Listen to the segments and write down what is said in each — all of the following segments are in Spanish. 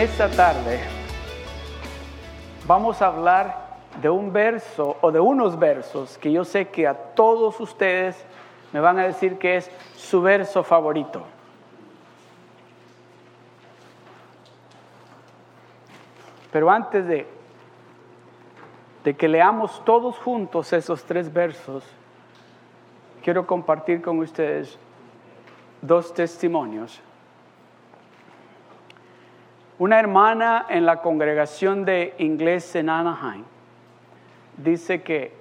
Esta tarde vamos a hablar de un verso o de unos versos que yo sé que a todos ustedes me van a decir que es su verso favorito. Pero antes de, de que leamos todos juntos esos tres versos, quiero compartir con ustedes dos testimonios. Una hermana en la congregación de inglés en Anaheim dice que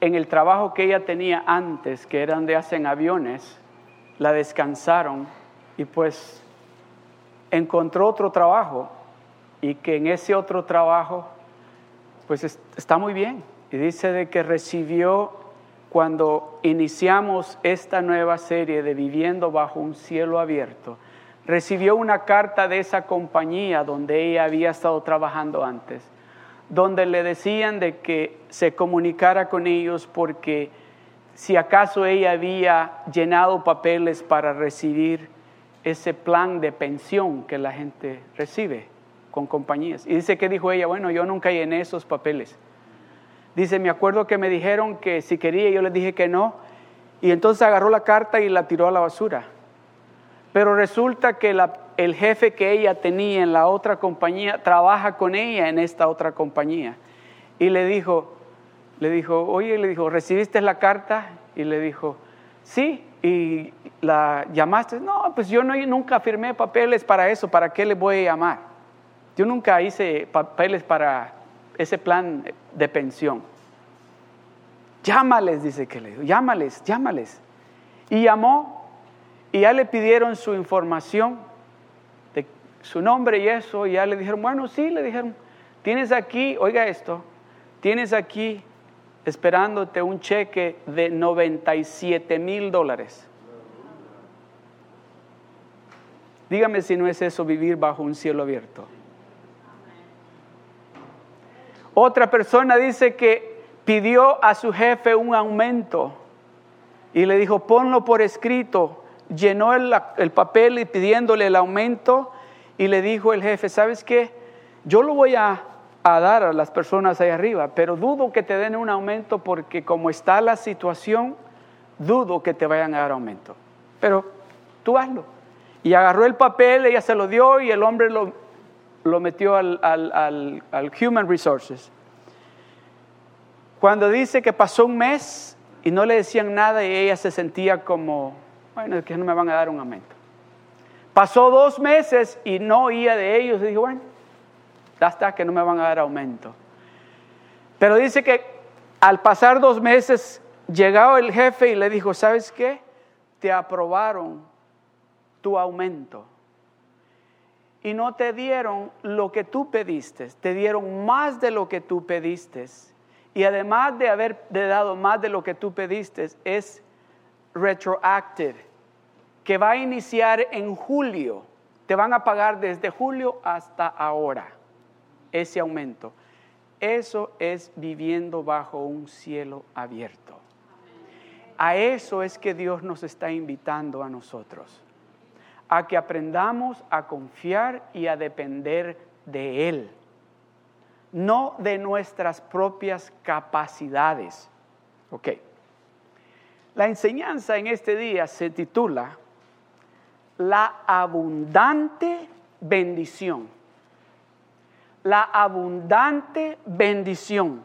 en el trabajo que ella tenía antes, que era donde hacen aviones, la descansaron y pues encontró otro trabajo y que en ese otro trabajo pues está muy bien. Y dice de que recibió cuando iniciamos esta nueva serie de Viviendo bajo un cielo abierto, recibió una carta de esa compañía donde ella había estado trabajando antes, donde le decían de que se comunicara con ellos porque si acaso ella había llenado papeles para recibir ese plan de pensión que la gente recibe con compañías. Y dice que dijo ella, bueno, yo nunca llené esos papeles. Dice, me acuerdo que me dijeron que si quería, yo les dije que no. Y entonces agarró la carta y la tiró a la basura. Pero resulta que el jefe que ella tenía en la otra compañía trabaja con ella en esta otra compañía. Y le dijo, le dijo, oye, le dijo, ¿recibiste la carta? Y le dijo, sí. Y la llamaste. No, pues yo no, nunca firmé papeles para eso. ¿Para qué le voy a llamar? Yo nunca hice papeles para ese plan de pensión. Llámales, dice que le dijo, llámales, llámales. Y llamó y ya le pidieron su información, de su nombre y eso, y ya le dijeron, bueno, sí, le dijeron, tienes aquí, oiga esto, tienes aquí esperándote un cheque de 97 mil dólares. Dígame si no es eso vivir bajo un cielo abierto. Otra persona dice que pidió a su jefe un aumento y le dijo, ponlo por escrito llenó el, papel y pidiéndole el aumento y le dijo el jefe, ¿sabes qué? Yo lo voy a, a dar a las personas ahí arriba, pero dudo que te den un aumento porque como está la situación, dudo que te vayan a dar aumento. Pero tú hazlo. Y agarró el papel, ella se lo dio y el hombre lo, lo metió al, al, al, Human Resources. Cuando dice que pasó un mes y no le decían nada y ella se sentía como bueno, es que no me van a dar un aumento. Pasó dos meses y no oía de ellos y dijo, bueno, ya está, que no me van a dar aumento. Pero dice que al pasar dos meses, llegó el jefe y le dijo, ¿sabes qué? Te aprobaron tu aumento. Y no te dieron lo que tú pediste, te dieron más de lo que tú pediste. Y además de haber dado más de lo que tú pediste, es retroactive que va a iniciar en julio. Te van a pagar desde julio hasta ahora ese aumento. Eso es viviendo bajo un cielo abierto. A eso es que Dios nos está invitando a nosotros. A que aprendamos a confiar y a depender de Él. No de nuestras propias capacidades. Ok. La enseñanza en este día se titula la abundante bendición. La abundante bendición.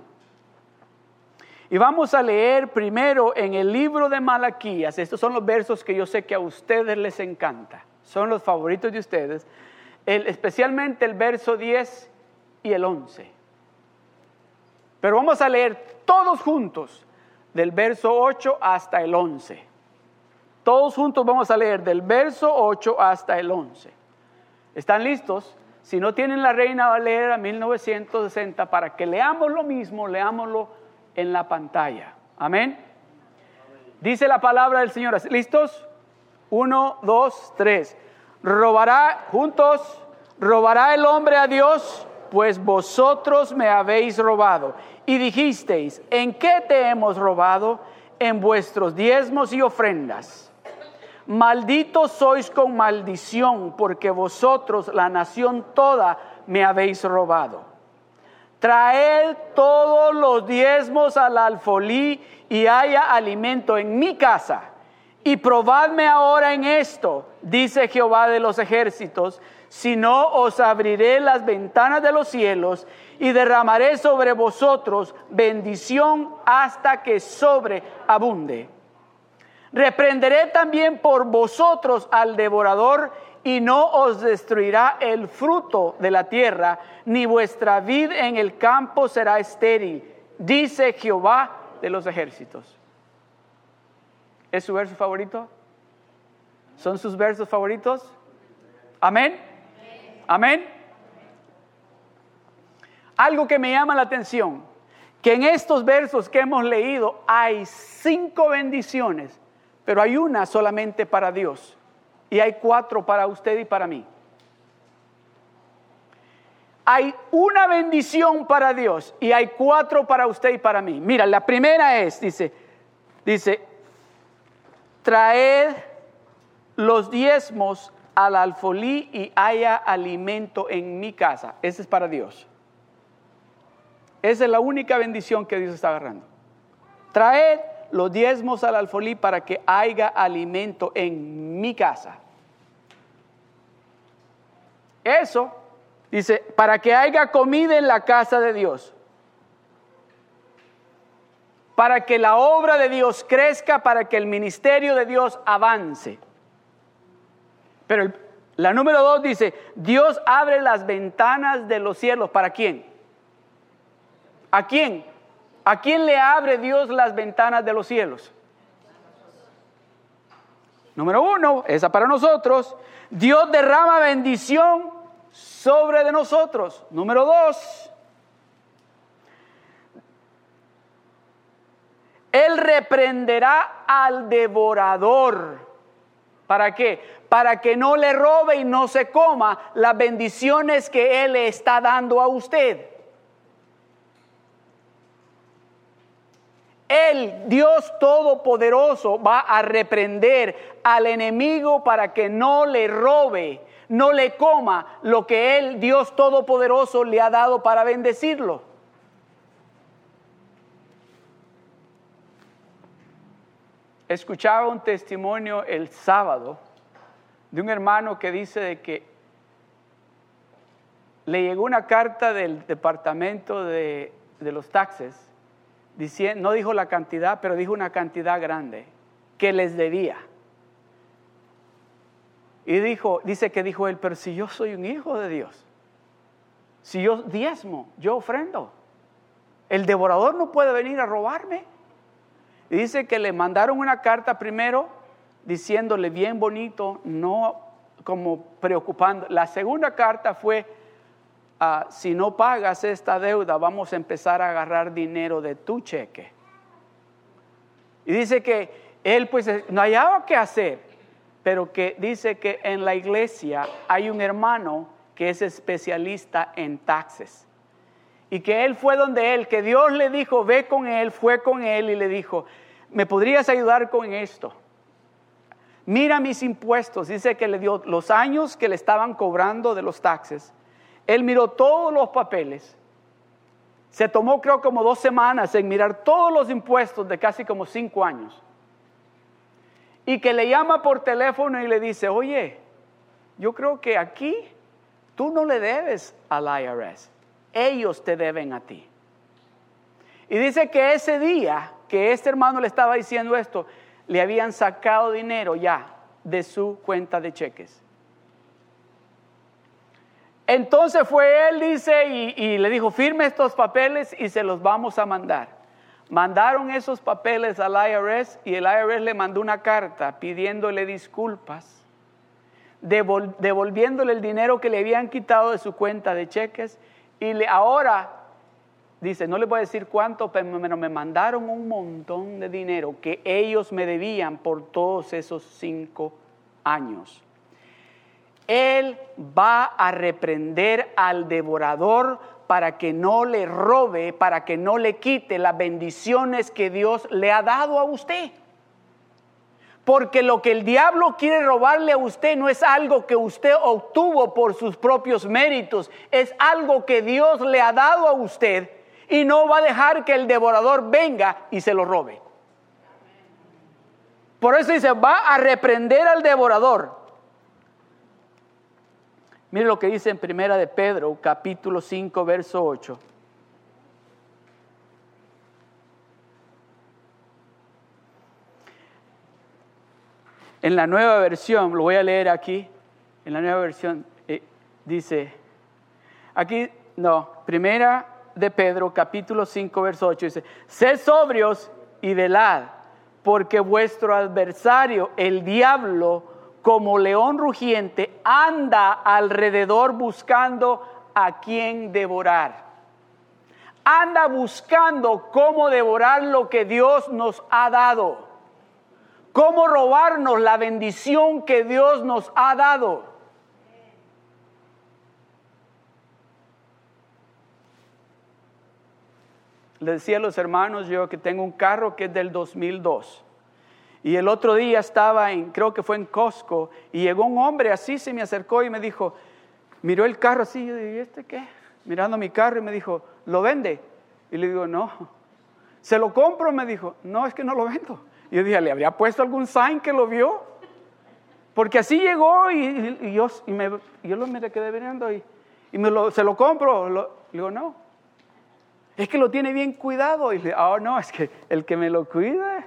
Y vamos a leer primero en el libro de Malaquías. Estos son los versos que yo sé que a ustedes les encanta. Son los favoritos de ustedes. especialmente el verso 10 y el 11. Pero vamos a leer todos juntos del verso 8 hasta el 11. Todos juntos vamos a leer del verso 8 hasta el 11. ¿Están listos? Si no tienen la Reina Valera 1960 para que leamos lo mismo, leámoslo en la pantalla. Amén. Dice la palabra del Señor. ¿Listos? Uno, dos, tres. Robará juntos, robará el hombre a Dios, pues vosotros me habéis robado. Y dijisteis, ¿en qué te hemos robado? En vuestros diezmos y ofrendas. malditos sois con maldición, porque vosotros, la nación toda, me habéis robado. Traed todos los diezmos al alfolí y haya alimento en mi casa. Y probadme ahora en esto, dice Jehová de los ejércitos, si no os abriré las ventanas de los cielos y derramaré sobre vosotros bendición hasta que sobreabunde. Reprenderé también por vosotros al devorador y no os destruirá el fruto de la tierra, ni vuestra vid en el campo será estéril, dice Jehová de los ejércitos. ¿Es su verso favorito? ¿Son sus versos favoritos? Amén. Amén. Algo que me llama la atención, que en estos versos que hemos leído hay cinco bendiciones, pero hay una solamente para Dios y hay cuatro para usted y para mí. Hay una bendición para Dios y hay cuatro para usted y para mí. Mira, la primera es, dice, dice, traed los diezmos al alfolí y haya alimento en mi casa. Ese es para Dios. Esa es la única bendición que Dios está agarrando. Traed los diezmos al alfolí para que haya alimento en mi casa. Eso dice, para que haya comida en la casa de Dios. Para que la obra de Dios crezca, para que el ministerio de Dios avance. Pero la número dos dice, Dios abre las ventanas de los cielos. ¿Para quién? ¿A quién? ¿A quién le abre Dios las ventanas de los cielos? Número uno, esa para nosotros. Dios derrama bendición sobre de nosotros. Número dos, Él reprenderá al devorador. ¿Para qué? Para que no le robe y no se coma las bendiciones que Él le está dando a usted. El Dios Todopoderoso va a reprender al enemigo para que no le robe, no le coma lo que Él, Dios Todopoderoso, le ha dado para bendecirlo. Escuchaba un testimonio el sábado de un hermano que dice de que le llegó una carta del departamento de, de los taxes no dijo la cantidad, pero dijo una cantidad grande que les debía. Y dijo, dice que dijo él, pero si yo soy un hijo de Dios, si yo diezmo, yo ofrendo, el devorador no puede venir a robarme. Y dice que le mandaron una carta primero diciéndole bien bonito, no como preocupando. La segunda carta fue, Ah, si no pagas esta deuda, vamos a empezar a agarrar dinero de tu cheque. Y dice que él pues no hallaba qué hacer, pero que dice que en la iglesia hay un hermano que es especialista en taxes. Y que él fue donde él, que Dios le dijo, ve con él, fue con él y le dijo, ¿me podrías ayudar con esto? Mira mis impuestos. Dice que le dio los años que le estaban cobrando de los taxes él miró todos los papeles. Se tomó creo como dos semanas en mirar todos los impuestos de casi como cinco años. Y que le llama por teléfono y le dice, oye, yo creo que aquí tú no le debes al IRS, ellos te deben a ti. Y dice que ese día que este hermano le estaba diciendo esto, le habían sacado dinero ya de su cuenta de cheques. Entonces fue él, dice, y, le dijo, firme estos papeles y se los vamos a mandar. Mandaron esos papeles al IRS y el IRS le mandó una carta pidiéndole disculpas, devolviéndole el dinero que le habían quitado de su cuenta de cheques y le, ahora dice, no le voy a decir cuánto, pero me mandaron un montón de dinero que ellos me debían por todos esos cinco años. Él va a reprender al devorador para que no le robe, para que no le quite las bendiciones que Dios le ha dado a usted. Porque lo que el diablo quiere robarle a usted no es algo que usted obtuvo por sus propios méritos, es algo que Dios le ha dado a usted y no va a dejar que el devorador venga y se lo robe. Por eso dice, va a reprender al devorador. Mire lo que dice en Primera de Pedro, capítulo 5, verso 8. En la nueva versión, lo voy a leer aquí, en la nueva versión eh, dice, aquí, no, primera de Pedro, capítulo 5, verso 8, dice, sed sobrios y velad, porque vuestro adversario, el diablo, como león rugiente, anda alrededor buscando a quien devorar. Anda buscando cómo devorar lo que Dios nos ha dado cómo robarnos la bendición que Dios nos ha dado. Le decía a los hermanos yo que tengo un carro que es del 2002. Y el otro día estaba en, creo que fue en Costco, y llegó un hombre así, se me acercó y me dijo, miró el carro así, yo dije, ¿este qué? Mirando mi carro y me dijo, ¿lo vende? Y le digo, no. ¿Se lo compro? Me dijo, no, es que no lo vendo. Y yo dije, ¿le habría puesto algún sign que lo vio? Porque así llegó y, yo, y me, yo lo me quedé viendo y, y me lo, se lo compro. le digo, no. Es que lo tiene bien cuidado. Y le oh, no, es que el que me lo cuida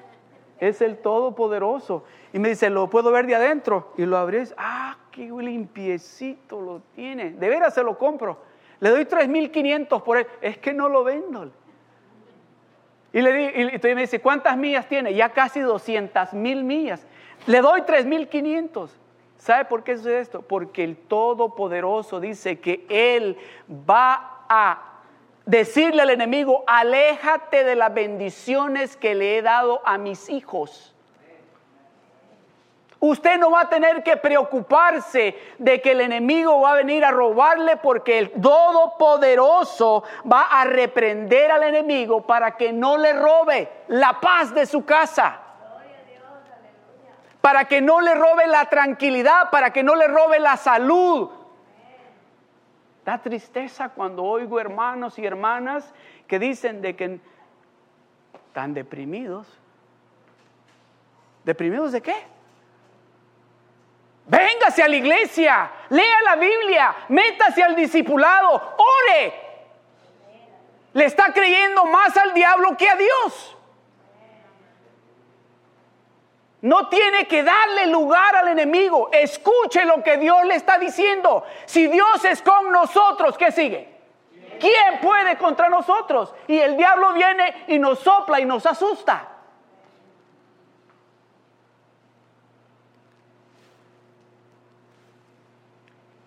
es el Todopoderoso. Y me dice, lo puedo ver de adentro. Y lo abrí, ah, qué limpiecito lo tiene. De veras se lo compro. Le doy 3.500 por él. Es que no lo vendo. Y, le di, y me dice, ¿cuántas millas tiene? Ya casi 200 mil millas. Le doy 3.500. ¿Sabe por qué sucede esto? Porque el Todopoderoso dice que Él va a decirle al enemigo, aléjate de las bendiciones que le he dado a mis hijos. Usted no va a tener que preocuparse de que el enemigo va a venir a robarle porque el Todopoderoso va a reprender al enemigo para que no le robe la paz de su casa. Para que no le robe la tranquilidad, para que no le robe la salud. Da tristeza cuando oigo hermanos y hermanas que dicen de que están deprimidos. ¿Deprimidos de qué? Véngase a la iglesia, lea la Biblia, métase al discipulado, ore. Le está creyendo más al diablo que a Dios. No tiene que darle lugar al enemigo. Escuche lo que Dios le está diciendo. Si Dios es con nosotros, ¿qué sigue? ¿Quién puede contra nosotros? Y el diablo viene y nos sopla y nos asusta.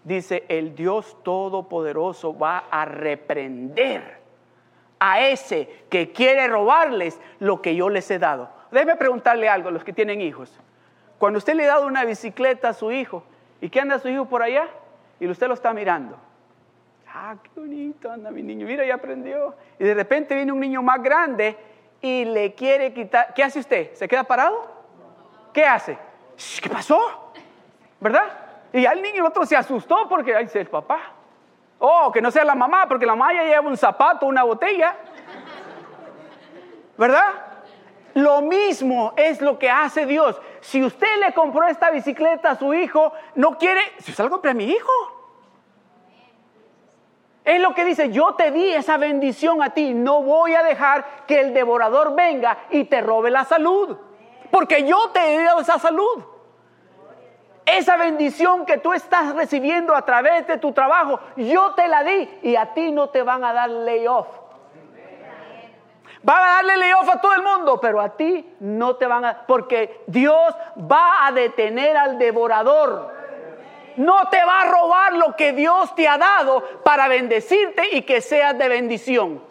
dice, el Dios Todopoderoso va a reprender a ese que quiere robarles lo que yo les he dado. Déjeme preguntarle algo a los que tienen hijos. Cuando usted le ha dado una bicicleta a su hijo, ¿y qué anda su hijo por allá? Y usted lo está mirando. Ah, qué bonito anda mi niño, mira, ya aprendió. Y de repente viene un niño más grande y le quiere quitar. ¿Qué hace usted? ¿Se queda parado? ¿Qué hace? ¿Qué pasó? ¿Verdad? Y al niño el otro se asustó porque, ay, el papá. Oh, que no sea la mamá, porque la mamá ya lleva un zapato, una botella. ¿Verdad? Lo mismo es lo que hace Dios. Si usted le compró esta bicicleta a su hijo, no quiere, si usted la a mi hijo. Es lo que dice, yo te di esa bendición a ti, no voy a dejar que el devorador venga y te robe la salud, porque yo te he dado esa salud. Esa bendición que tú estás recibiendo a través de tu trabajo, yo te la di y a ti no te van a dar layoff. Van a darle layoff a todo el mundo, pero a ti no te van a... Porque Dios va a detener al devorador. No te va a robar lo que Dios te ha dado para bendecirte y que seas de bendición.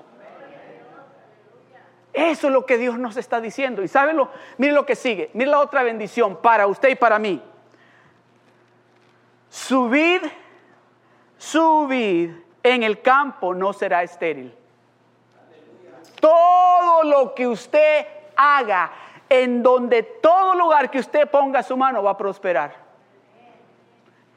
Eso es lo que Dios nos está diciendo. Y lo, mire lo que sigue. Mire la otra bendición para usted y para mí. Su vid, su vid en el campo no será estéril. Todo lo que usted haga en donde todo lugar que usted ponga su mano va a prosperar.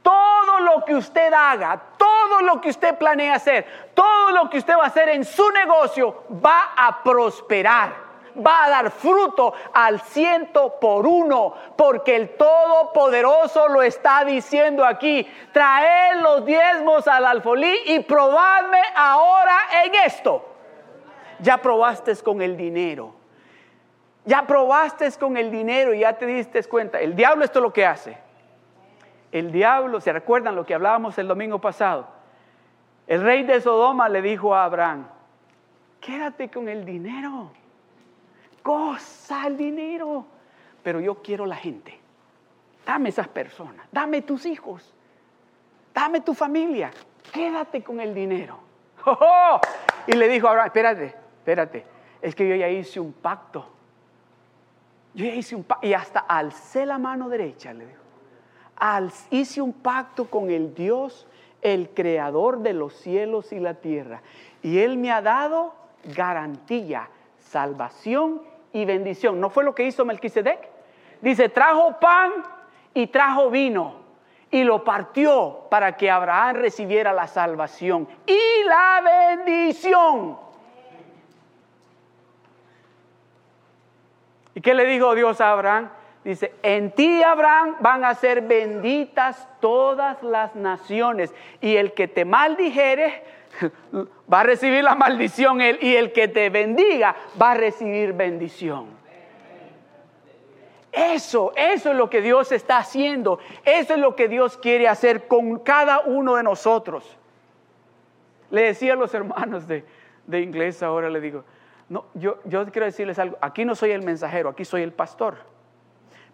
Todo lo que usted haga, todo lo que usted planea hacer, todo lo que usted va a hacer en su negocio va a prosperar va a dar fruto al ciento por uno, porque el Todopoderoso lo está diciendo aquí. Traed los diezmos al alfolí y probadme ahora en esto. Ya probaste con el dinero. Ya probaste con el dinero y ya te diste cuenta. El diablo esto es lo que hace. El diablo, ¿se recuerdan lo que hablábamos el domingo pasado? El rey de Sodoma le dijo a Abraham, quédate con el dinero goza el dinero, pero yo quiero la gente. Dame esas personas, dame tus hijos, dame tu familia, quédate con el dinero. Y le dijo a Abraham, espérate, espérate, es que yo ya hice un pacto. Yo ya hice un pacto y hasta alcé la mano derecha, le dijo. Hice un pacto con el Dios, el creador de los cielos y la tierra. Y Él me ha dado garantía, salvación y bendición. ¿No fue lo que hizo Melquisedec? Dice, trajo pan y trajo vino y lo partió para que Abraham recibiera la salvación y la bendición. ¿Y qué le dijo Dios a Abraham? Dice, en ti, Abraham, van a ser benditas todas las naciones. Y el que te maldijere, va a recibir la maldición y el que te bendiga va a recibir bendición. Eso, eso es lo que Dios está haciendo. Eso es lo que Dios quiere hacer con cada uno de nosotros. Le decía a los hermanos de, inglés ahora, le digo, no, yo, yo quiero decirles algo, aquí no soy el mensajero, aquí soy el pastor.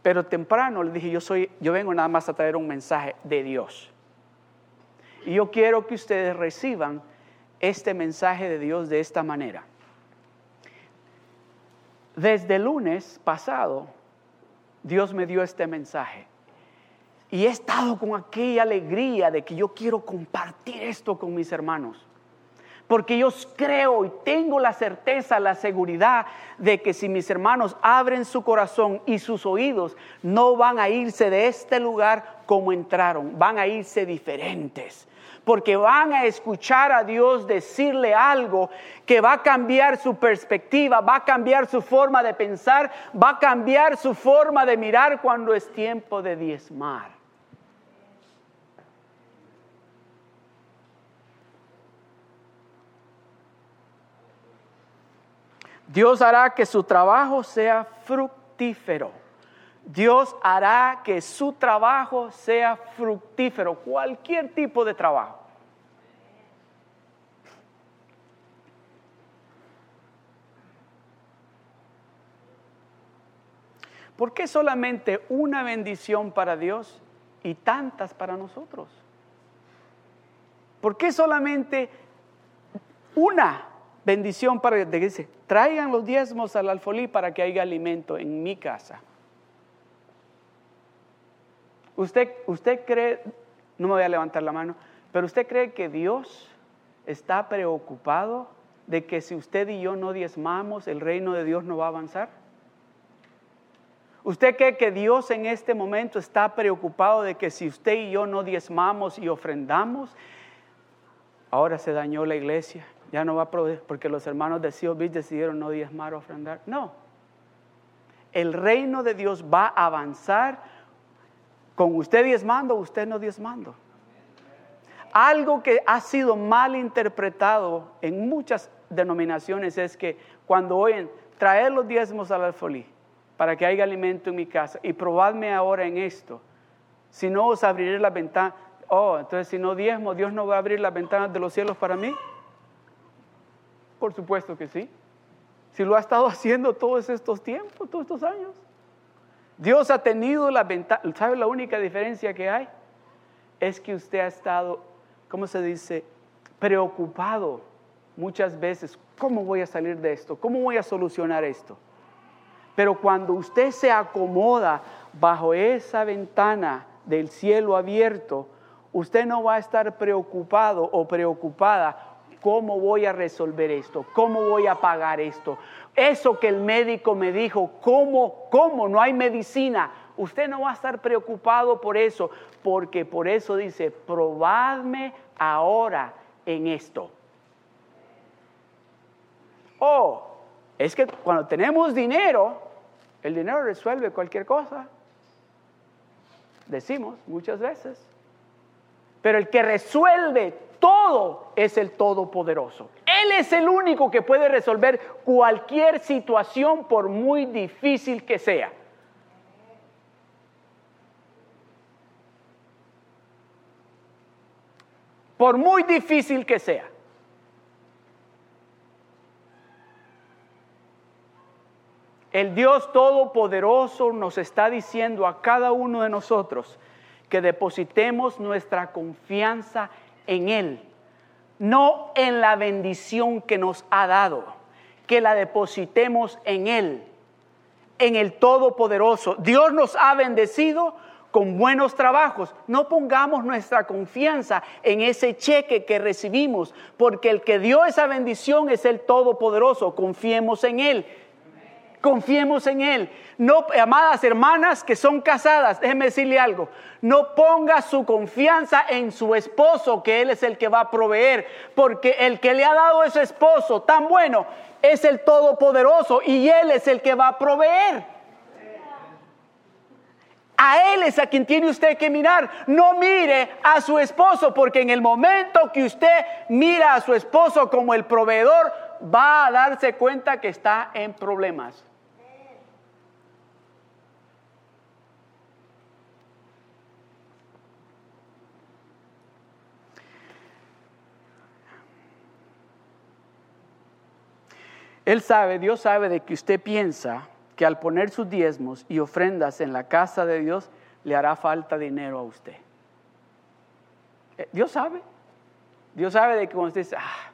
Pero temprano le dije, yo, soy, yo vengo nada más a traer un mensaje de Dios. Y yo quiero que ustedes reciban este mensaje de Dios de esta manera. Desde el lunes pasado, Dios me dio este mensaje. Y he estado con aquella alegría de que yo quiero compartir esto con mis hermanos. Porque yo creo y tengo la certeza, la seguridad de que si mis hermanos abren su corazón y sus oídos, no van a irse de este lugar como entraron, van a irse diferentes porque van a escuchar a Dios decirle algo que va a cambiar su perspectiva, va a cambiar su forma de pensar, va a cambiar su forma de mirar cuando es tiempo de diezmar. Dios hará que su trabajo sea fructífero. Dios hará que su trabajo sea fructífero, cualquier tipo de trabajo. ¿Por qué solamente una bendición para Dios y tantas para nosotros? ¿Por qué solamente una bendición para Dios? Dice, traigan los diezmos al alfolí para que haya alimento en mi casa. Usted, usted cree, no me voy a levantar la mano, pero usted cree que Dios está preocupado de que si usted y yo no diezmamos, el reino de Dios no va a avanzar. ¿Usted cree que Dios en este momento está preocupado de que si usted y yo no diezmamos y ofrendamos, ahora se dañó la iglesia, ya no va a poder, porque los hermanos de Sion decidieron no diezmar o ofrendar? No. El reino de Dios va a avanzar con usted diezmando, usted no diezmando. Algo que ha sido mal interpretado en muchas denominaciones es que cuando oyen traer los diezmos al alfolí para que haya alimento en mi casa y probadme ahora en esto, si no os abriré la ventana, oh, entonces si no diezmo, Dios no va a abrir las ventanas de los cielos para mí. Por supuesto que sí. Si lo ha estado haciendo todos estos tiempos, todos estos años. Dios ha tenido la ventaja. ¿Sabe la única diferencia que hay? Es que usted ha estado, ¿cómo se dice? Preocupado muchas veces. ¿Cómo voy a salir de esto? ¿Cómo voy a solucionar esto? Pero cuando usted se acomoda bajo esa ventana del cielo abierto, usted no va a estar preocupado o preocupada ¿Cómo voy a resolver esto? ¿Cómo voy a pagar esto? Eso que el médico me dijo, ¿cómo, cómo no hay medicina? Usted no va a estar preocupado por eso, porque por eso dice, probadme ahora en esto. Oh, es que cuando tenemos dinero, el dinero resuelve cualquier cosa. Decimos muchas veces. Pero el que resuelve todo es el Todopoderoso. Él es el único que puede resolver cualquier situación por muy difícil que sea. Por muy difícil que sea. El Dios Todopoderoso nos está diciendo a cada uno de nosotros que depositemos nuestra confianza en Él, no en la bendición que nos ha dado, que la depositemos en Él, en el Todopoderoso. Dios nos ha bendecido con buenos trabajos. No pongamos nuestra confianza en ese cheque que recibimos, porque el que dio esa bendición es el Todopoderoso. Confiemos en Él confiemos en Él. No, amadas hermanas que son casadas, déjeme decirle algo, no ponga su confianza en su esposo, que Él es el que va a proveer, porque el que le ha dado ese esposo tan bueno es el Todopoderoso y Él es el que va a proveer. A Él es a quien tiene usted que mirar. No mire a su esposo, porque en el momento que usted mira a su esposo como el proveedor, va a darse cuenta que está en problemas. Él sabe, Dios sabe de que usted piensa que al poner sus diezmos y ofrendas en la casa de Dios le hará falta dinero a usted. Eh, Dios sabe. Dios sabe de que cuando usted dice, ah,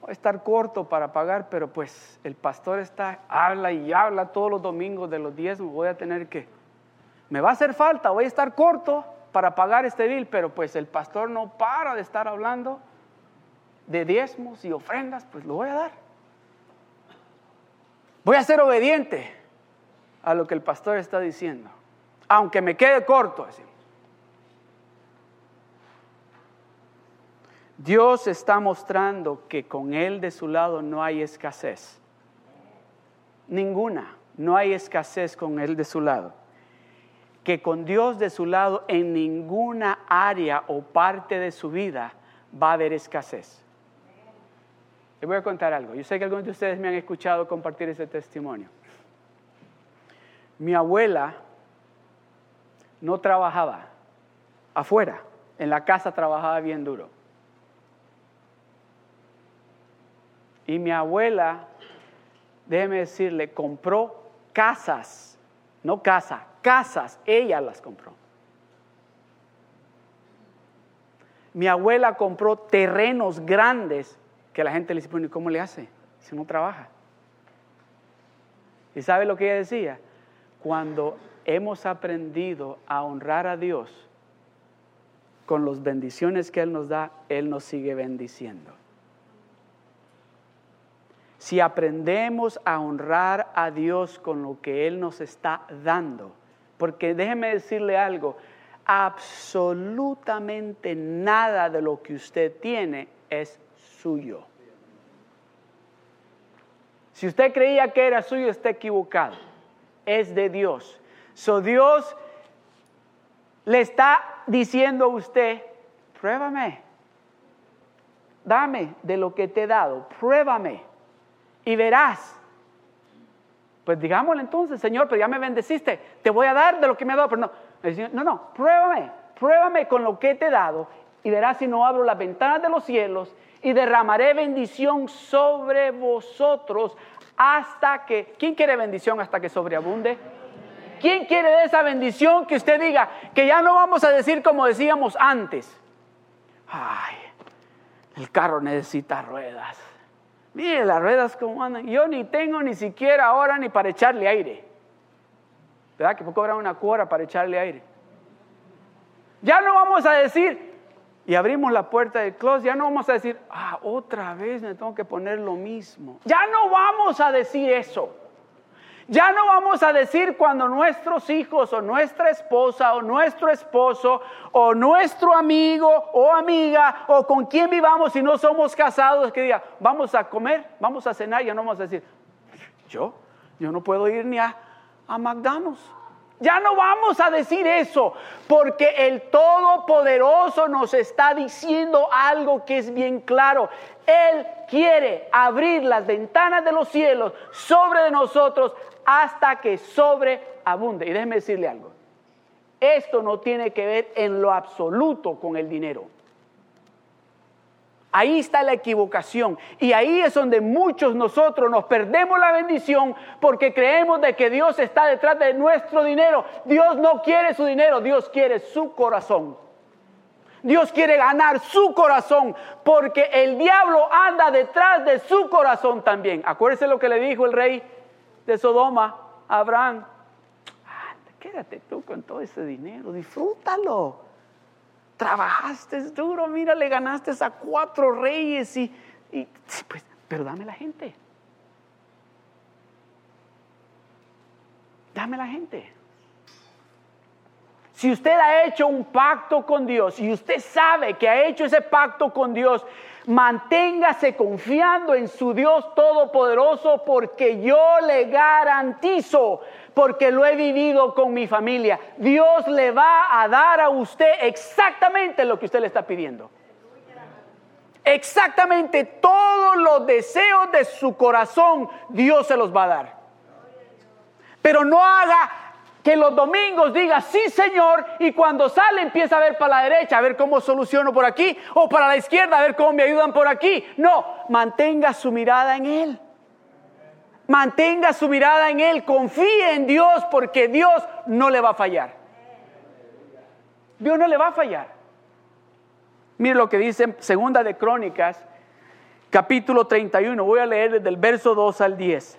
voy a estar corto para pagar, pero pues el pastor está, habla y habla todos los domingos de los diezmos, voy a tener que, me va a hacer falta, voy a estar corto para pagar este bill, pero pues el pastor no para de estar hablando de diezmos y ofrendas, pues lo voy a dar. Voy a ser obediente a lo que el pastor está diciendo, aunque me quede corto. Dios está mostrando que con Él de su lado no hay escasez. Ninguna. No hay escasez con Él de su lado. Que con Dios de su lado en ninguna área o parte de su vida va a haber escasez. Les voy a contar algo. Yo sé que algunos de ustedes me han escuchado compartir ese testimonio. Mi abuela no trabajaba afuera, en la casa trabajaba bien duro. Y mi abuela, déjeme decirle, compró casas, no casa, casas, ella las compró. Mi abuela compró terrenos grandes que la gente le dice, ¿y cómo le hace si no trabaja? ¿Y sabe lo que ella decía? Cuando hemos aprendido a honrar a Dios con las bendiciones que Él nos da, Él nos sigue bendiciendo. Si aprendemos a honrar a Dios con lo que Él nos está dando, porque déjeme decirle algo, absolutamente nada de lo que usted tiene es suyo. Si usted creía que era suyo, está equivocado. Es de Dios. So Dios le está diciendo a usted, pruébame, dame de lo que te he dado, pruébame y verás. Pues digámosle entonces, Señor, pero ya me bendeciste, te voy a dar de lo que me ha dado, pero no, no, no, pruébame, pruébame con lo que te he dado y verás si no abro las ventanas de los cielos y derramaré bendición sobre vosotros hasta que, ¿quién quiere bendición hasta que sobreabunde? ¿Quién quiere esa bendición que usted diga que ya no vamos a decir como decíamos antes? Ay, el carro necesita ruedas. Mire las ruedas como andan. Yo ni tengo ni siquiera ahora ni para echarle aire. ¿Verdad que puedo cobrar una cuora para echarle aire? Ya no vamos a decir, y abrimos la puerta del closet, ya no vamos a decir, ah, otra vez me tengo que poner lo mismo. Ya no vamos a decir eso. Ya no vamos a decir cuando nuestros hijos o nuestra esposa o nuestro esposo o nuestro amigo o amiga o con quien vivamos si no somos casados que diga, vamos a comer, vamos a cenar, ya no vamos a decir, yo, yo no puedo ir ni a, a McDonald's. Ya no vamos a decir eso, porque el Todopoderoso nos está diciendo algo que es bien claro. Él quiere abrir las ventanas de los cielos sobre nosotros hasta que sobreabunde. Y déjeme decirle algo. Esto no tiene que ver en lo absoluto con el dinero. Ahí está la equivocación. Y ahí es donde muchos nosotros nos perdemos la bendición porque creemos de que Dios está detrás de nuestro dinero. Dios no quiere su dinero, Dios quiere su corazón. Dios quiere ganar su corazón porque el diablo anda detrás de su corazón también. Acuérdese lo que le dijo el rey de Sodoma a Abraham. quédate tú con todo ese dinero, disfrútalo trabajaste duro, mira, le ganaste a cuatro reyes y, pues, pero dame la gente. Dame la gente. Si usted ha hecho un pacto con Dios y usted sabe que ha hecho ese pacto con Dios, manténgase confiando en su Dios Todopoderoso porque yo le garantizo porque lo he vivido con mi familia. Dios le va a dar a usted exactamente lo que usted le está pidiendo. Exactamente todos los deseos de su corazón Dios se los va a dar. Pero no haga que los domingos diga sí Señor y cuando sale empieza a ver para la derecha, a ver cómo soluciono por aquí o para la izquierda, a ver cómo me ayudan por aquí. No, mantenga su mirada en Él. Mantenga su mirada en Él, confíe en Dios porque Dios no le va a fallar. Dios no le va a fallar. Mire lo que dice Segunda de Crónicas, capítulo 31. Voy a leer desde el verso 2 al 10.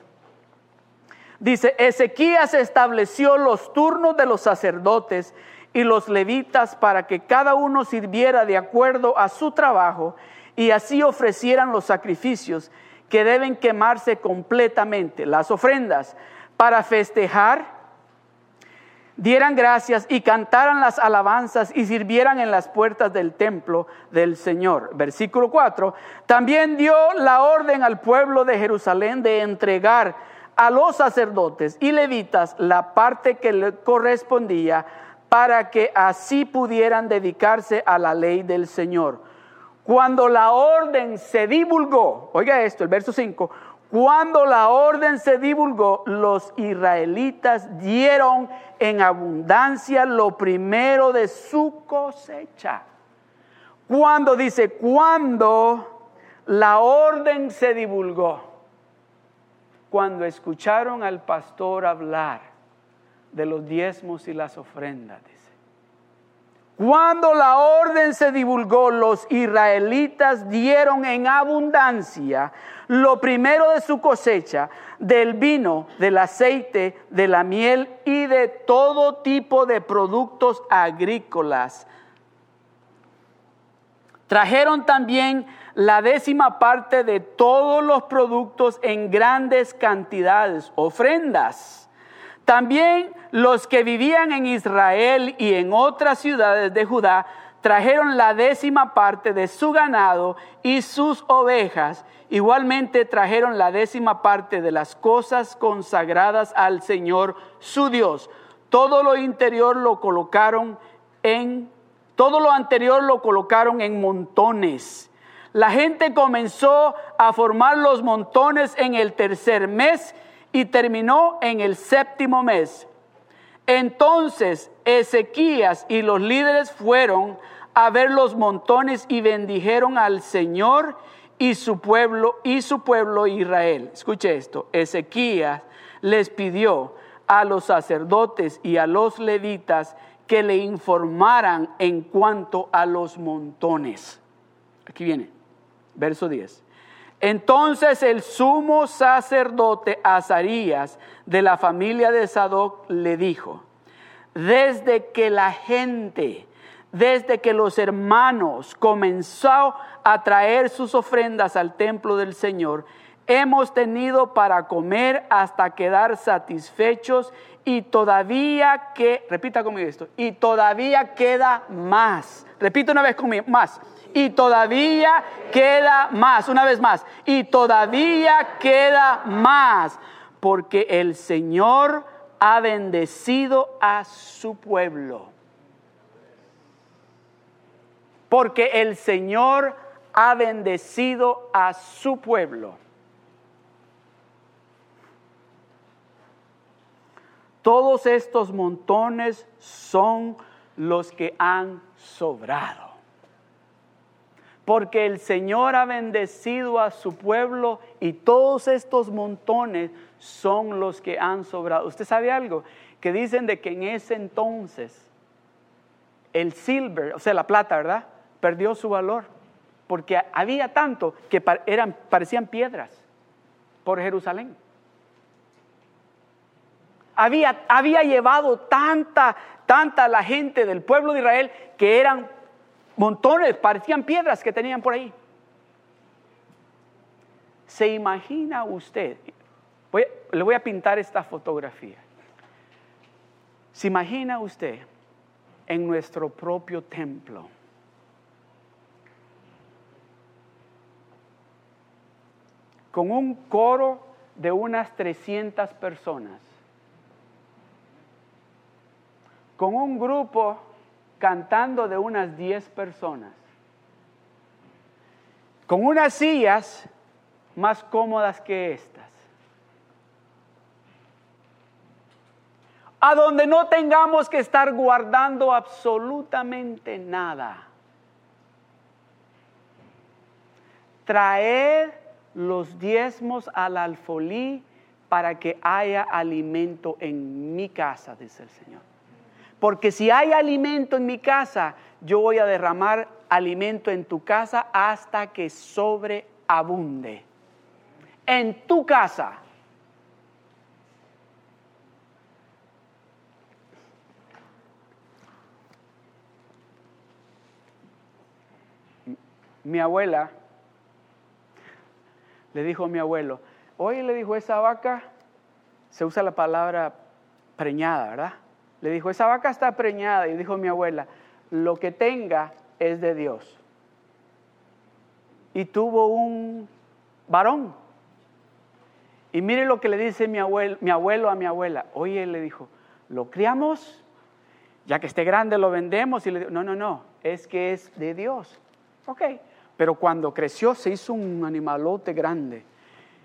Dice, Ezequías estableció los turnos de los sacerdotes y los levitas para que cada uno sirviera de acuerdo a su trabajo y así ofrecieran los sacrificios que deben quemarse completamente, las ofrendas, para festejar, dieran gracias y cantaran las alabanzas y sirvieran en las puertas del templo del Señor. Versículo 4. También dio la orden al pueblo de Jerusalén de entregar a los sacerdotes y levitas la parte que le correspondía para que así pudieran dedicarse a la ley del Señor cuando la orden se divulgó, oiga esto, el verso 5, cuando la orden se divulgó, los israelitas dieron en abundancia lo primero de su cosecha. Cuando dice, cuando la orden se divulgó, cuando escucharon al pastor hablar de los diezmos y las ofrendas, cuando la orden se divulgó, los israelitas dieron en abundancia lo primero de su cosecha, del vino, del aceite, de la miel y de todo tipo de productos agrícolas. Trajeron también la décima parte de todos los productos en grandes cantidades, ofrendas también los que vivían en Israel y en otras ciudades de Judá trajeron la décima parte de su ganado y sus ovejas. Igualmente trajeron la décima parte de las cosas consagradas al Señor su Dios. Todo lo interior lo colocaron en, todo lo anterior lo colocaron en montones. La gente comenzó a formar los montones en el tercer mes y terminó en el séptimo mes. Entonces Ezequías y los líderes fueron a ver los montones y bendijeron al Señor y su pueblo y su pueblo Israel. Escuche esto, Ezequías les pidió a los sacerdotes y a los levitas que le informaran en cuanto a los montones. Aquí viene, verso 10. Entonces el sumo sacerdote Azarías de la familia de Sadoc le dijo, desde que la gente desde que los hermanos comenzó a traer sus ofrendas al templo del Señor, hemos tenido para comer hasta quedar satisfechos y todavía que, repita conmigo esto, y todavía queda más. Repita una vez conmigo, más. Y todavía queda más, una vez más. Y todavía queda más, porque el Señor ha bendecido a su pueblo. Porque el Señor ha bendecido a su pueblo. Todos estos montones son los que han sobrado. Porque el Señor ha bendecido a su pueblo y todos estos montones son los que han sobrado. ¿Usted sabe algo? Que dicen de que en ese entonces el silver, o sea, la plata, ¿verdad? Perdió su valor. Porque había tanto que eran, parecían piedras por Jerusalén había, había llevado tanta, tanta la gente del pueblo de Israel que eran montones, parecían piedras que tenían por ahí. ¿Se imagina usted? le voy a pintar esta fotografía. ¿Se imagina usted en nuestro propio templo? Con un coro de unas 300 personas con un grupo cantando de unas 10 personas, con unas sillas más cómodas que estas, a donde no tengamos que estar guardando absolutamente nada. Traer los diezmos al alfolí para que haya alimento en mi casa, dice el Señor. Porque si hay alimento en mi casa, yo voy a derramar alimento en tu casa hasta que sobreabunde. En tu casa. Mi abuela le dijo a mi abuelo, hoy le dijo esa vaca, se usa la palabra preñada, ¿verdad? Le dijo, esa vaca está preñada. Y dijo mi abuela, lo que tenga es de Dios. Y tuvo un varón. Y mire lo que le dice mi abuelo, a mi abuela. Oye, le dijo, lo criamos, ya que esté grande lo vendemos. Y le dijo, no, no, no, es que es de Dios. Ok, pero cuando creció se hizo un animalote grande.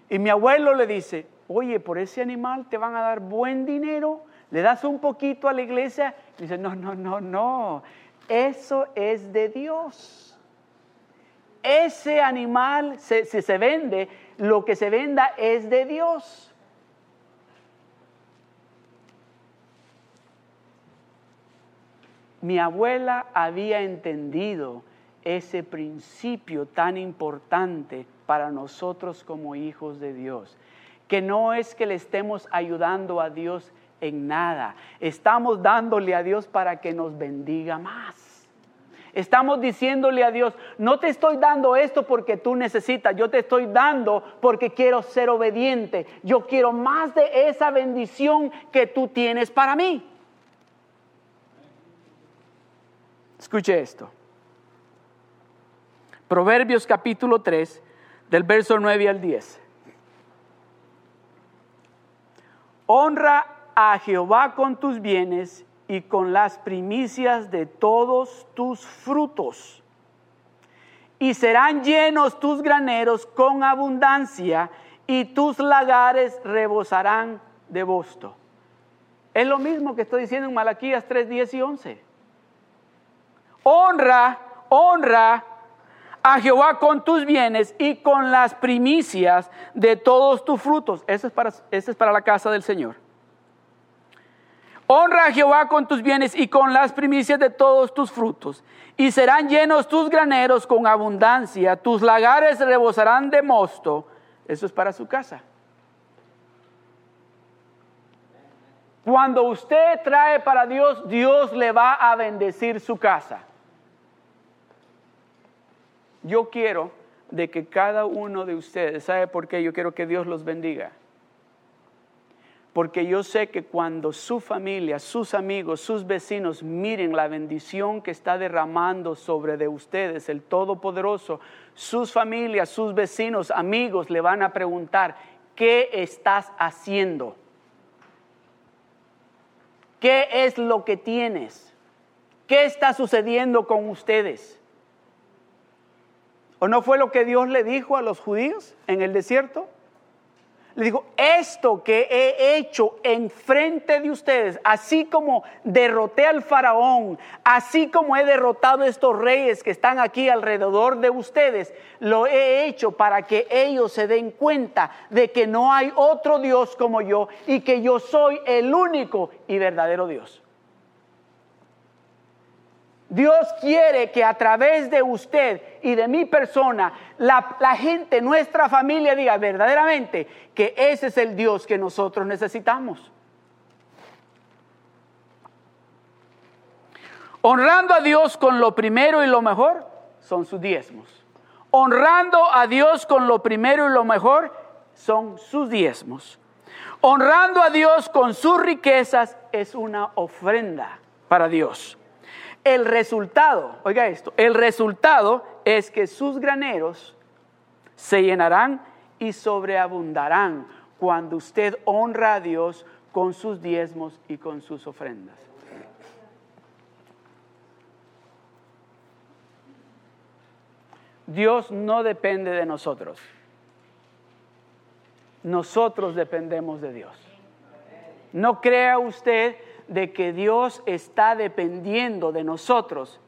Y mi abuelo le dice, oye, por ese animal te van a dar buen dinero le das un poquito a la iglesia y dice, no, no, no, no, eso es de Dios. Ese animal, si se, vende, lo que se venda es de Dios. Mi abuela había entendido ese principio tan importante para nosotros como hijos de Dios, que no es que le estemos ayudando a Dios en nada. Estamos dándole a Dios para que nos bendiga más. Estamos diciéndole a Dios, no te estoy dando esto porque tú necesitas, yo te estoy dando porque quiero ser obediente. Yo quiero más de esa bendición que tú tienes para mí. Escuche esto. Proverbios capítulo 3, del verso 9 al 10. Honra a Jehová con tus bienes y con las primicias de todos tus frutos. Y serán llenos tus graneros con abundancia y tus lagares rebosarán de bosto. Es lo mismo que estoy diciendo en Malaquías 3, 10 y 11. Honra, honra a Jehová con tus bienes y con las primicias de todos tus frutos. Eso es para, eso es para la casa del Señor. Honra a Jehová con tus bienes y con las primicias de todos tus frutos, y serán llenos tus graneros con abundancia, tus lagares rebosarán de mosto. Eso es para su casa. Cuando usted trae para Dios, Dios le va a bendecir su casa. Yo quiero de que cada uno de ustedes, ¿sabe por qué? Yo quiero que Dios los bendiga. Porque yo sé que cuando su familia, sus amigos, sus vecinos miren la bendición que está derramando sobre de ustedes, el Todopoderoso, sus familias, sus vecinos, amigos le van a preguntar, ¿qué estás haciendo? ¿Qué es lo que tienes? ¿Qué está sucediendo con ustedes? ¿O no fue lo que Dios le dijo a los judíos en el desierto? Le dijo, esto que he hecho en frente de ustedes, así como derroté al faraón, así como he derrotado a estos reyes que están aquí alrededor de ustedes, lo he hecho para que ellos se den cuenta de que no hay otro Dios como yo y que yo soy el único y verdadero Dios. Dios quiere que a través de usted y de mi persona, la, gente, nuestra familia diga verdaderamente que ese es el Dios que nosotros necesitamos. Honrando a Dios con lo primero y lo mejor son sus diezmos. Honrando a Dios con lo primero y lo mejor son sus diezmos. Honrando a Dios con sus riquezas es una ofrenda para Dios. El resultado, oiga esto, el resultado es que sus graneros se llenarán y sobreabundarán cuando usted honra a Dios con sus diezmos y con sus ofrendas. Dios no depende de nosotros. Nosotros dependemos de Dios. No crea usted de que Dios está dependiendo de nosotros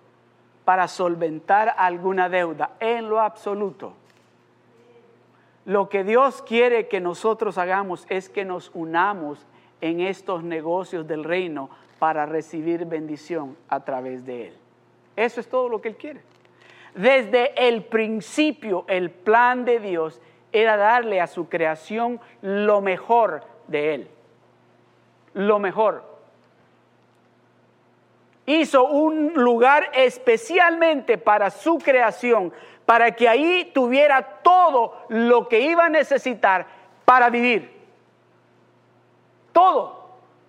para solventar alguna deuda, en lo absoluto. Lo que Dios quiere que nosotros hagamos es que nos unamos en estos negocios del reino para recibir bendición a través de Él. Eso es todo lo que Él quiere. Desde el principio, el plan de Dios era darle a su creación lo mejor de Él. Lo mejor hizo un lugar especialmente para su creación, para que ahí tuviera todo lo que iba a necesitar para vivir. Todo.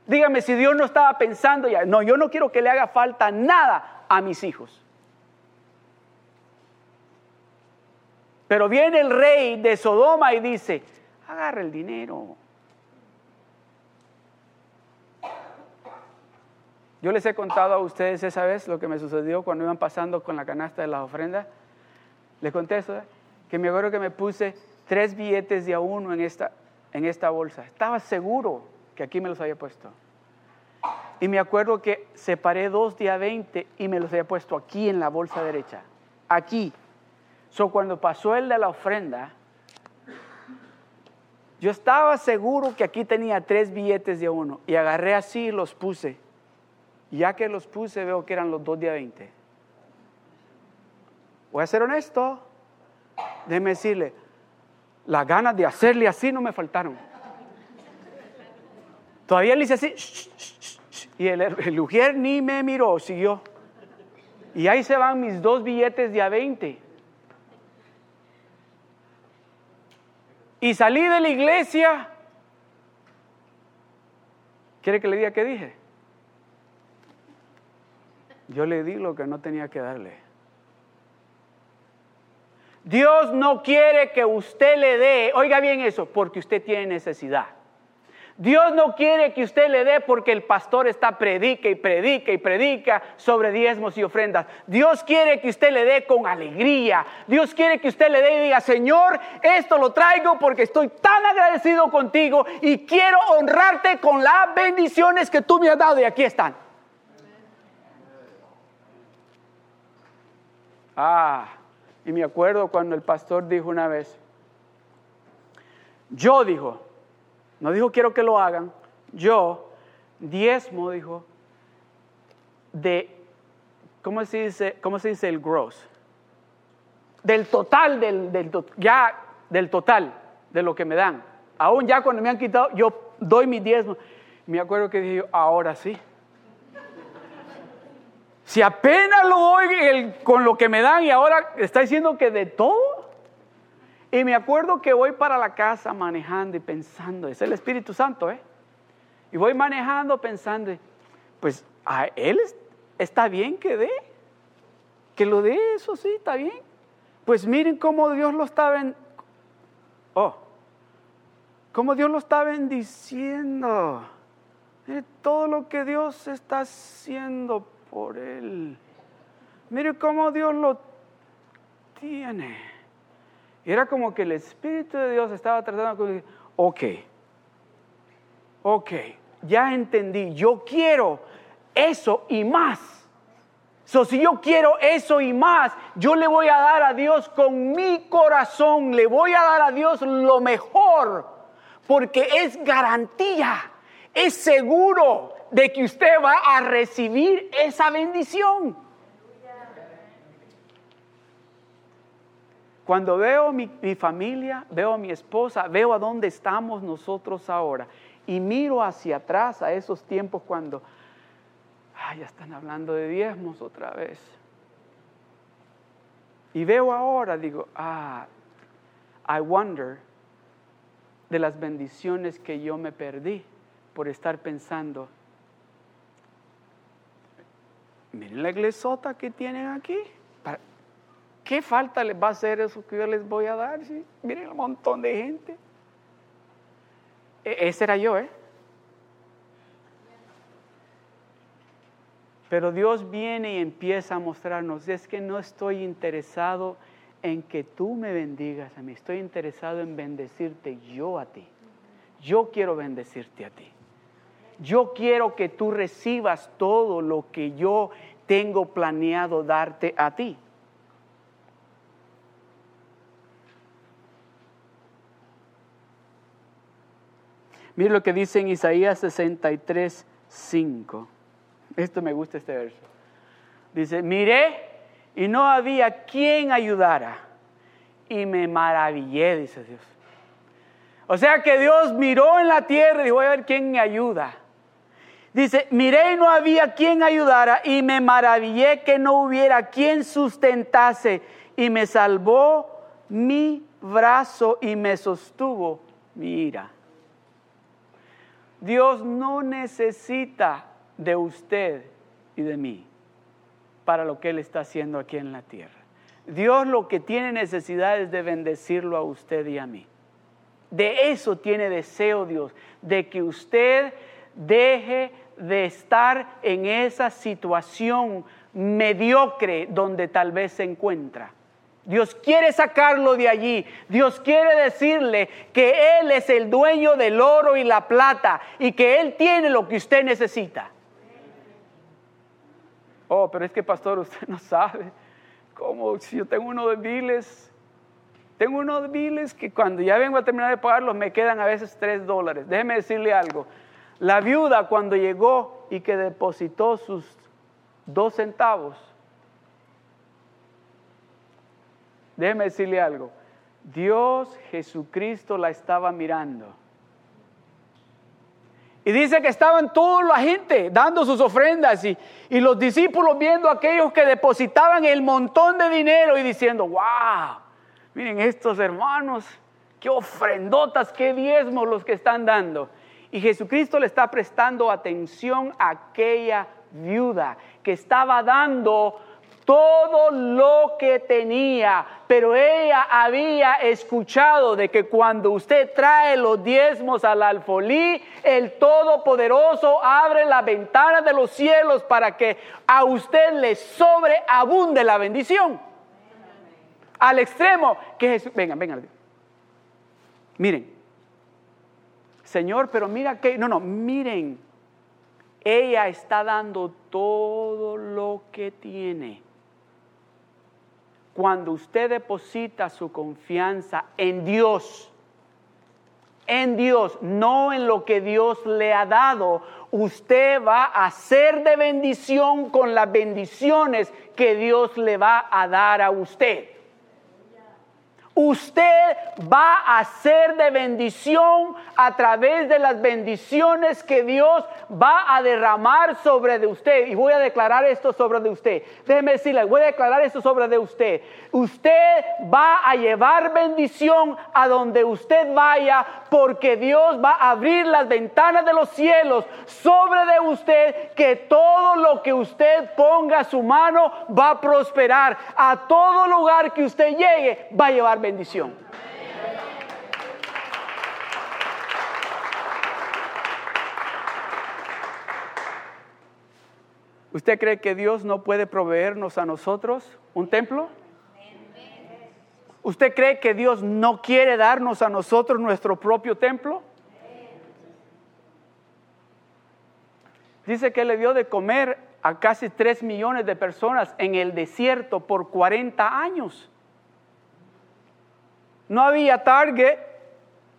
Dígame si Dios no estaba pensando ya, no, yo no quiero que le haga falta nada a mis hijos. Pero viene el rey de Sodoma y dice, agarra el dinero, Yo les he contado a ustedes esa vez lo que me sucedió cuando iban pasando con la canasta de las ofrendas. Les contesto ¿eh? que me acuerdo que me puse tres billetes de a uno en esta, en esta bolsa. Estaba seguro que aquí me los había puesto. Y me acuerdo que separé dos de a 20 y me los había puesto aquí en la bolsa derecha. Aquí. So, cuando pasó el de la ofrenda, yo estaba seguro que aquí tenía tres billetes de a uno. Y agarré así y los puse ya que los puse, veo que eran los dos días 20. Voy a ser honesto. Déjeme decirle, las ganas de hacerle así no me faltaron. Todavía le hice así, y el, el ni me miró, siguió. Y ahí se van mis dos billetes de a 20. Y salí de la iglesia. ¿Quiere que le diga qué dije? Yo le di lo que no tenía que darle. Dios no quiere que usted le dé, oiga bien eso, porque usted tiene necesidad. Dios no quiere que usted le dé porque el pastor está predica y predica y predica sobre diezmos y ofrendas. Dios quiere que usted le dé con alegría. Dios quiere que usted le dé y diga, Señor, esto lo traigo porque estoy tan agradecido contigo y quiero honrarte con las bendiciones que tú me has dado y aquí están. Ah, y me acuerdo cuando el pastor dijo una vez, yo dijo, no dijo quiero que lo hagan, yo diezmo, dijo, de, ¿cómo se dice, cómo se dice el gross? Del total, del, del, ya del total de lo que me dan. Aún ya cuando me han quitado, yo doy mi diezmo. Me acuerdo que dije, ahora sí. Si apenas lo doy con lo que me dan y ahora está diciendo que de todo. Y me acuerdo que voy para la casa manejando y pensando, es el Espíritu Santo, ¿eh? Y voy manejando pensando, pues a él está bien que dé, que lo dé, eso sí, está bien. Pues miren cómo Dios lo está ben... oh, cómo Dios lo está bendiciendo. Mire todo lo que Dios está haciendo por él. Mire cómo Dios lo tiene. Era como que el Espíritu de Dios estaba tratando de, ok, ok, ya entendí, yo quiero eso y más. So, si yo quiero eso y más, yo le voy a dar a Dios con mi corazón, le voy a dar a Dios lo mejor, porque es garantía, es seguro de que usted va a recibir esa bendición. Cuando veo mi, mi, familia, veo a mi esposa, veo a dónde estamos nosotros ahora y miro hacia atrás a esos tiempos cuando, ya están hablando de diezmos otra vez. Y veo ahora, digo, ah, I wonder de las bendiciones que yo me perdí por estar pensando, miren la iglesota que tienen aquí. ¿Qué falta les va a hacer eso que yo les voy a dar? ¿sí? Miren un montón de gente. E, ese era yo, ¿eh? Pero Dios viene y empieza a mostrarnos, es que no estoy interesado en que tú me bendigas a mí, estoy interesado en bendecirte yo a ti. Yo quiero bendecirte a ti. Yo quiero que tú recibas todo lo que yo tengo planeado darte a ti. Mire lo que dice en Isaías 63, 5. Esto me gusta este verso. Dice, miré y no había quien ayudara. Y me maravillé, dice Dios. O sea que Dios miró en la tierra y dijo, voy a ver quién me ayuda. Dice, miré y no había quien ayudara y me maravillé que no hubiera quien sustentase y me salvó mi brazo y me sostuvo mi ira. Dios no necesita de usted y de mí para lo que Él está haciendo aquí en la tierra. Dios lo que tiene necesidad es de bendecirlo a usted y a mí. De eso tiene deseo Dios, de que usted deje de estar en esa situación mediocre donde tal vez se encuentra Dios quiere sacarlo de allí. Dios quiere decirle que Él es el dueño del oro y la plata y que Él tiene lo que usted necesita. Oh, pero es que pastor, usted no sabe cómo si yo tengo uno de biles, tengo uno de biles que cuando ya vengo a terminar de pagarlos me quedan a veces tres dólares. Déjeme decirle algo. La viuda cuando llegó y que depositó sus dos centavos, Déjeme decirle algo. Dios Jesucristo la estaba mirando. Y dice que estaban toda la gente dando sus ofrendas y, y, los discípulos viendo a aquellos que depositaban el montón de dinero y diciendo, wow, miren estos hermanos, qué ofrendotas, qué diezmos los que están dando. Y Jesucristo le está prestando atención a aquella viuda que estaba dando todo lo que tenía, pero ella había escuchado de que cuando usted trae los diezmos al alfolí, el Todopoderoso abre la ventana de los cielos para que a usted le sobreabunde la bendición. Al extremo que Jesús, vengan, vengan. Miren, Señor, pero mira que, no, no, miren, ella está dando todo lo que tiene cuando usted deposita su confianza en Dios, en Dios, no en lo que Dios le ha dado, usted va a ser de bendición con las bendiciones que Dios le va a dar a usted. Usted va a ser de bendición a través de las bendiciones que Dios va a derramar sobre de usted. Y voy a declarar esto sobre de usted. Déjeme decirle, voy a declarar esto sobre de usted. Usted va a llevar bendición a donde usted vaya porque Dios va a abrir las ventanas de los cielos sobre de usted que todo lo que usted ponga su mano va a prosperar. A todo lugar que usted llegue va a llevar bendición bendición. ¿Usted cree que Dios no puede proveernos a nosotros un templo? ¿Usted cree que Dios no quiere darnos a nosotros nuestro propio templo? Dice que le dio de comer a casi 3 millones de personas en el desierto por 40 años no había Target,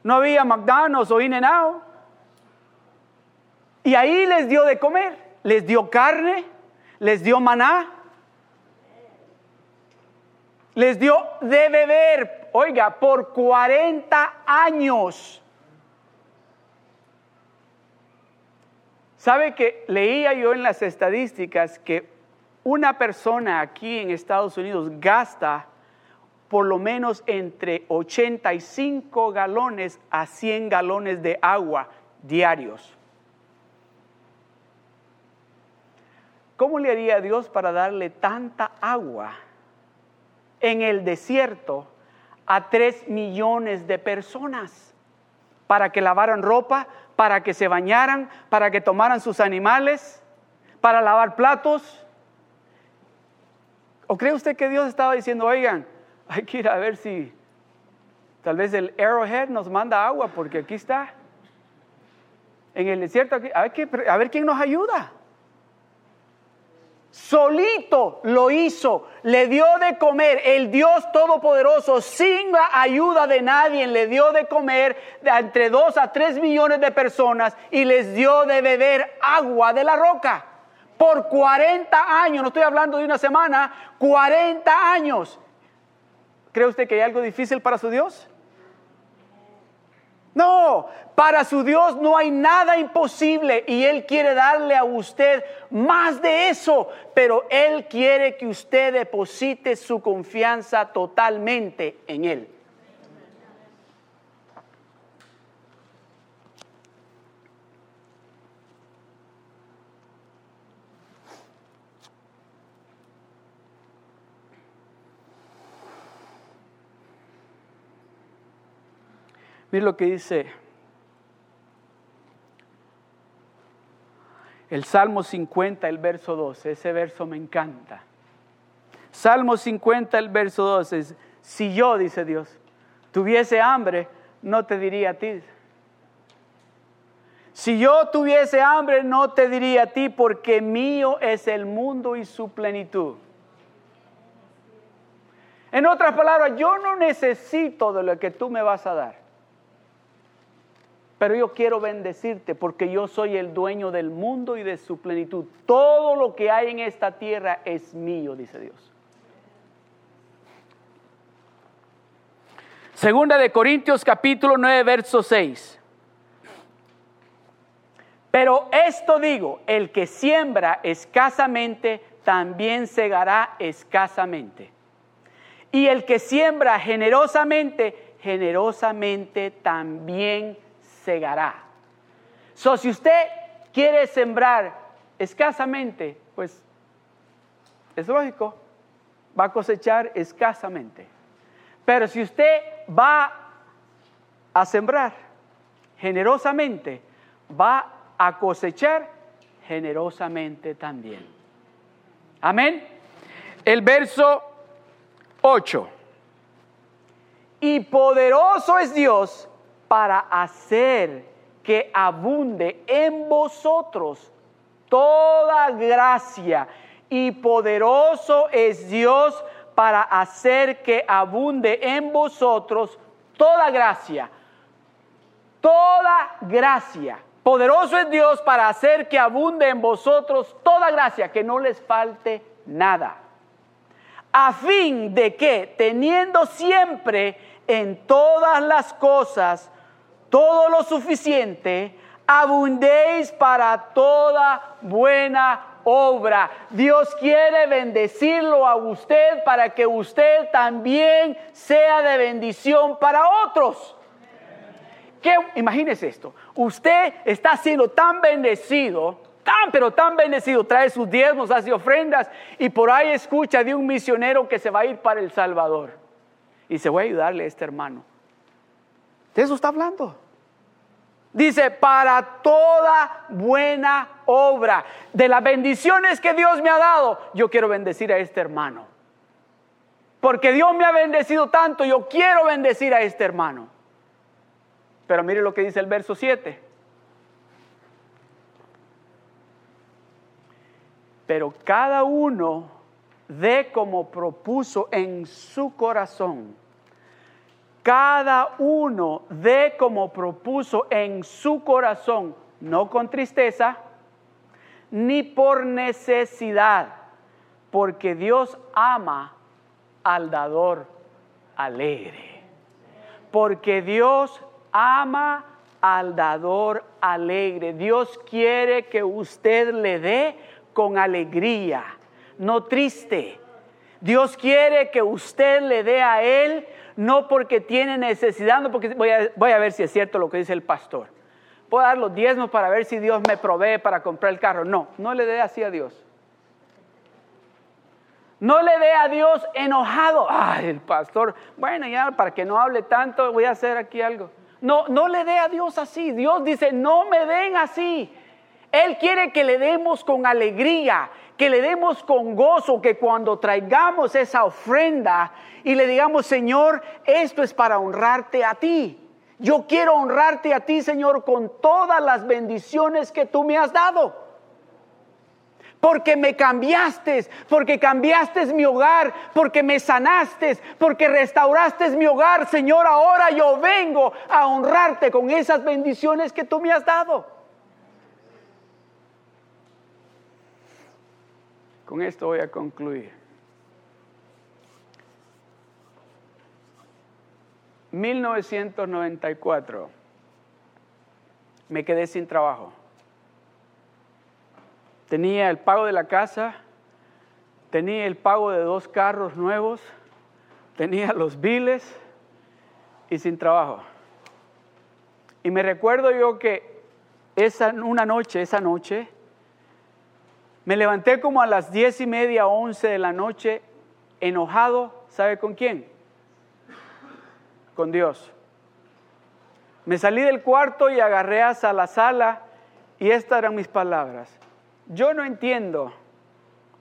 no había McDonald's o In-N-Out. Y ahí les dio de comer, les dio carne, les dio maná, les dio de beber, oiga, por 40 años. ¿Sabe que leía yo en las estadísticas que una persona aquí en Estados Unidos gasta por lo menos entre 85 galones a 100 galones de agua diarios. ¿Cómo le haría Dios para darle tanta agua en el desierto a 3 millones de personas? Para que lavaran ropa, para que se bañaran, para que tomaran sus animales, para lavar platos. ¿O cree usted que Dios estaba diciendo, oigan, hay que ir a ver si tal vez el Arrowhead nos manda agua, porque aquí está. En el desierto, aquí, hay que, a ver quién nos ayuda. Solito lo hizo, le dio de comer, el Dios Todopoderoso, sin la ayuda de nadie, le dio de comer entre dos a tres millones de personas y les dio de beber agua de la roca. Por 40 años, no estoy hablando de una semana, 40 años. ¿Cree usted que hay algo difícil para su Dios? No, para su Dios no hay nada imposible y Él quiere darle a usted más de eso, pero Él quiere que usted deposite su confianza totalmente en Él. Mira lo que dice el Salmo 50, el verso 12. Ese verso me encanta. Salmo 50, el verso 12 es, si yo, dice Dios, tuviese hambre, no te diría a ti. Si yo tuviese hambre, no te diría a ti, porque mío es el mundo y su plenitud. En otras palabras, yo no necesito de lo que tú me vas a dar. Pero yo quiero bendecirte porque yo soy el dueño del mundo y de su plenitud. Todo lo que hay en esta tierra es mío, dice Dios. Segunda de Corintios capítulo 9, verso 6. Pero esto digo, el que siembra escasamente, también segará escasamente. Y el que siembra generosamente, generosamente también segará. So, si usted quiere sembrar escasamente, pues es lógico, va a cosechar escasamente. Pero si usted va a sembrar generosamente, va a cosechar generosamente también. Amén. El verso 8. Y poderoso es Dios para hacer que abunde en vosotros toda gracia y poderoso es Dios para hacer que abunde en vosotros toda gracia. Toda gracia. Poderoso es Dios para hacer que abunde en vosotros toda gracia, que no les falte nada. a fin de que, teniendo siempre en todas las cosas todo lo suficiente, abundéis para toda buena obra. Dios quiere bendecirlo a usted para que usted también sea de bendición para otros. ¿Qué? Imagínese esto. Usted está siendo tan bendecido, tan pero tan bendecido, trae sus diezmos, hace ofrendas y por ahí escucha de un misionero que se va a ir para El Salvador y se va a ayudarle a este hermano. De eso está hablando. Dice, para toda buena obra, de las bendiciones que Dios me ha dado, yo quiero bendecir a este hermano. Porque Dios me ha bendecido tanto, yo quiero bendecir a este hermano. Pero mire lo que dice el verso 7. Pero cada uno de como propuso en su corazón cada uno de como propuso en su corazón, no con tristeza, ni por necesidad, porque Dios ama al dador alegre. Porque Dios ama al dador alegre. Dios quiere que usted le dé con alegría, no triste. Dios quiere que usted le dé a Él no porque tiene necesidad, no porque voy a, voy a ver si es cierto lo que dice el pastor. Puedo dar los diezmos para ver si Dios me provee para comprar el carro. No, no le dé así a Dios. No le dé a Dios enojado. Ay, el pastor, bueno, ya para que no hable tanto, voy a hacer aquí algo. No, no le dé a Dios así. Dios dice, no me den así. Él quiere que le demos con alegría, que le demos con gozo, que cuando traigamos esa ofrenda y le digamos, Señor, esto es para honrarte a ti. Yo quiero honrarte a ti, Señor, con todas las bendiciones que tú me has dado. Porque me cambiaste, porque cambiaste mi hogar, porque me sanaste, porque restauraste mi hogar. Señor, ahora yo vengo a honrarte con esas bendiciones que tú me has dado. Con esto voy a concluir. 1994 me quedé sin trabajo. Tenía el pago de la casa, tenía el pago de dos carros nuevos, tenía los biles y sin trabajo. Y me recuerdo yo que esa una noche, esa noche, me levanté como a las diez y media, once de la noche, enojado, ¿sabe con quién? Con Dios. Me salí del cuarto y agarré hasta la sala y estas eran mis palabras. Yo no entiendo,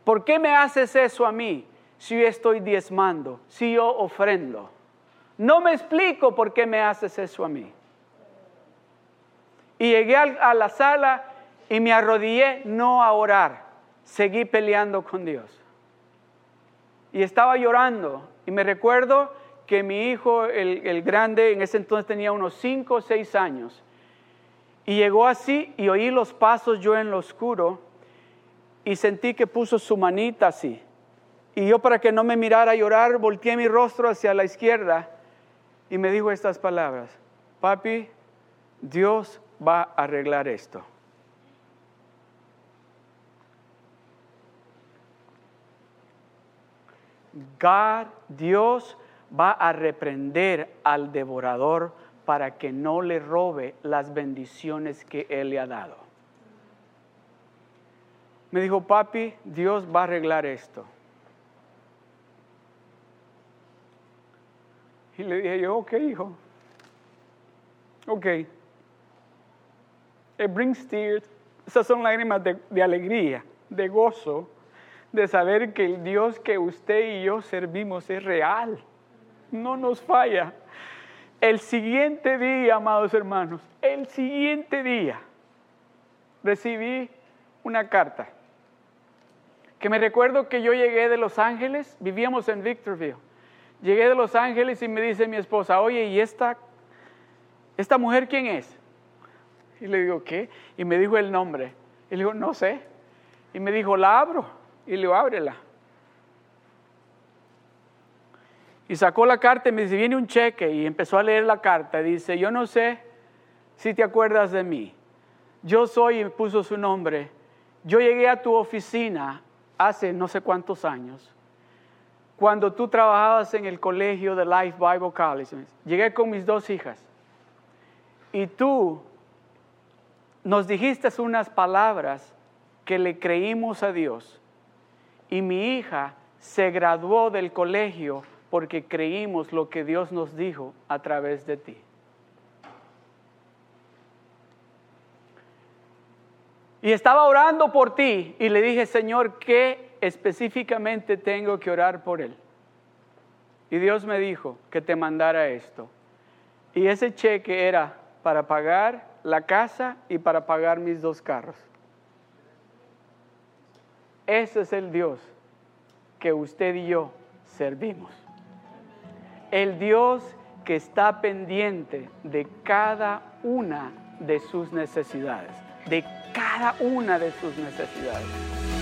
¿por qué me haces eso a mí si yo estoy diezmando, si yo ofrendo? No me explico por qué me haces eso a mí. Y llegué a la sala y me arrodillé no a orar seguí peleando con Dios. Y estaba llorando. Y me recuerdo que mi hijo, el, grande, en ese entonces tenía unos 5 o 6 años. Y llegó así y oí los pasos yo en lo oscuro y sentí que puso su manita así. Y yo para que no me mirara llorar, volteé mi rostro hacia la izquierda y me dijo estas palabras, papi, Dios va a arreglar esto. God, Dios va a reprender al devorador para que no le robe las bendiciones que Él le ha dado. Me dijo, papi, Dios va a arreglar esto. Y le dije yo, ok, hijo. Ok. It brings tears. Esas son lágrimas de, de alegría, de gozo de saber que el Dios que usted y yo servimos es real, no nos falla. El siguiente día, amados hermanos, el siguiente día recibí una carta que me recuerdo que yo llegué de Los Ángeles, vivíamos en Victorville. Llegué de Los Ángeles y me dice mi esposa, oye, ¿y esta, esta mujer quién es? Y le digo, ¿qué? Y me dijo el nombre. Y le digo, no sé. Y me dijo, la abro y le digo, ábrela. Y sacó la carta y me dice, viene un cheque. Y empezó a leer la carta. Dice, yo no sé si te acuerdas de mí. Yo soy, y puso su nombre. Yo llegué a tu oficina hace no sé cuántos años, cuando tú trabajabas en el colegio de Life Bible College. Llegué con mis dos hijas. Y tú nos dijiste unas palabras que le creímos a Dios. Y mi hija se graduó del colegio porque creímos lo que Dios nos dijo a través de ti. Y estaba orando por ti y le dije, Señor, ¿qué específicamente tengo que orar por él? Y Dios me dijo que te mandara esto. Y ese cheque era para pagar la casa y para pagar mis dos carros. Ese es el Dios que usted y yo servimos. El Dios que está pendiente de cada una de sus necesidades, de cada una de sus necesidades.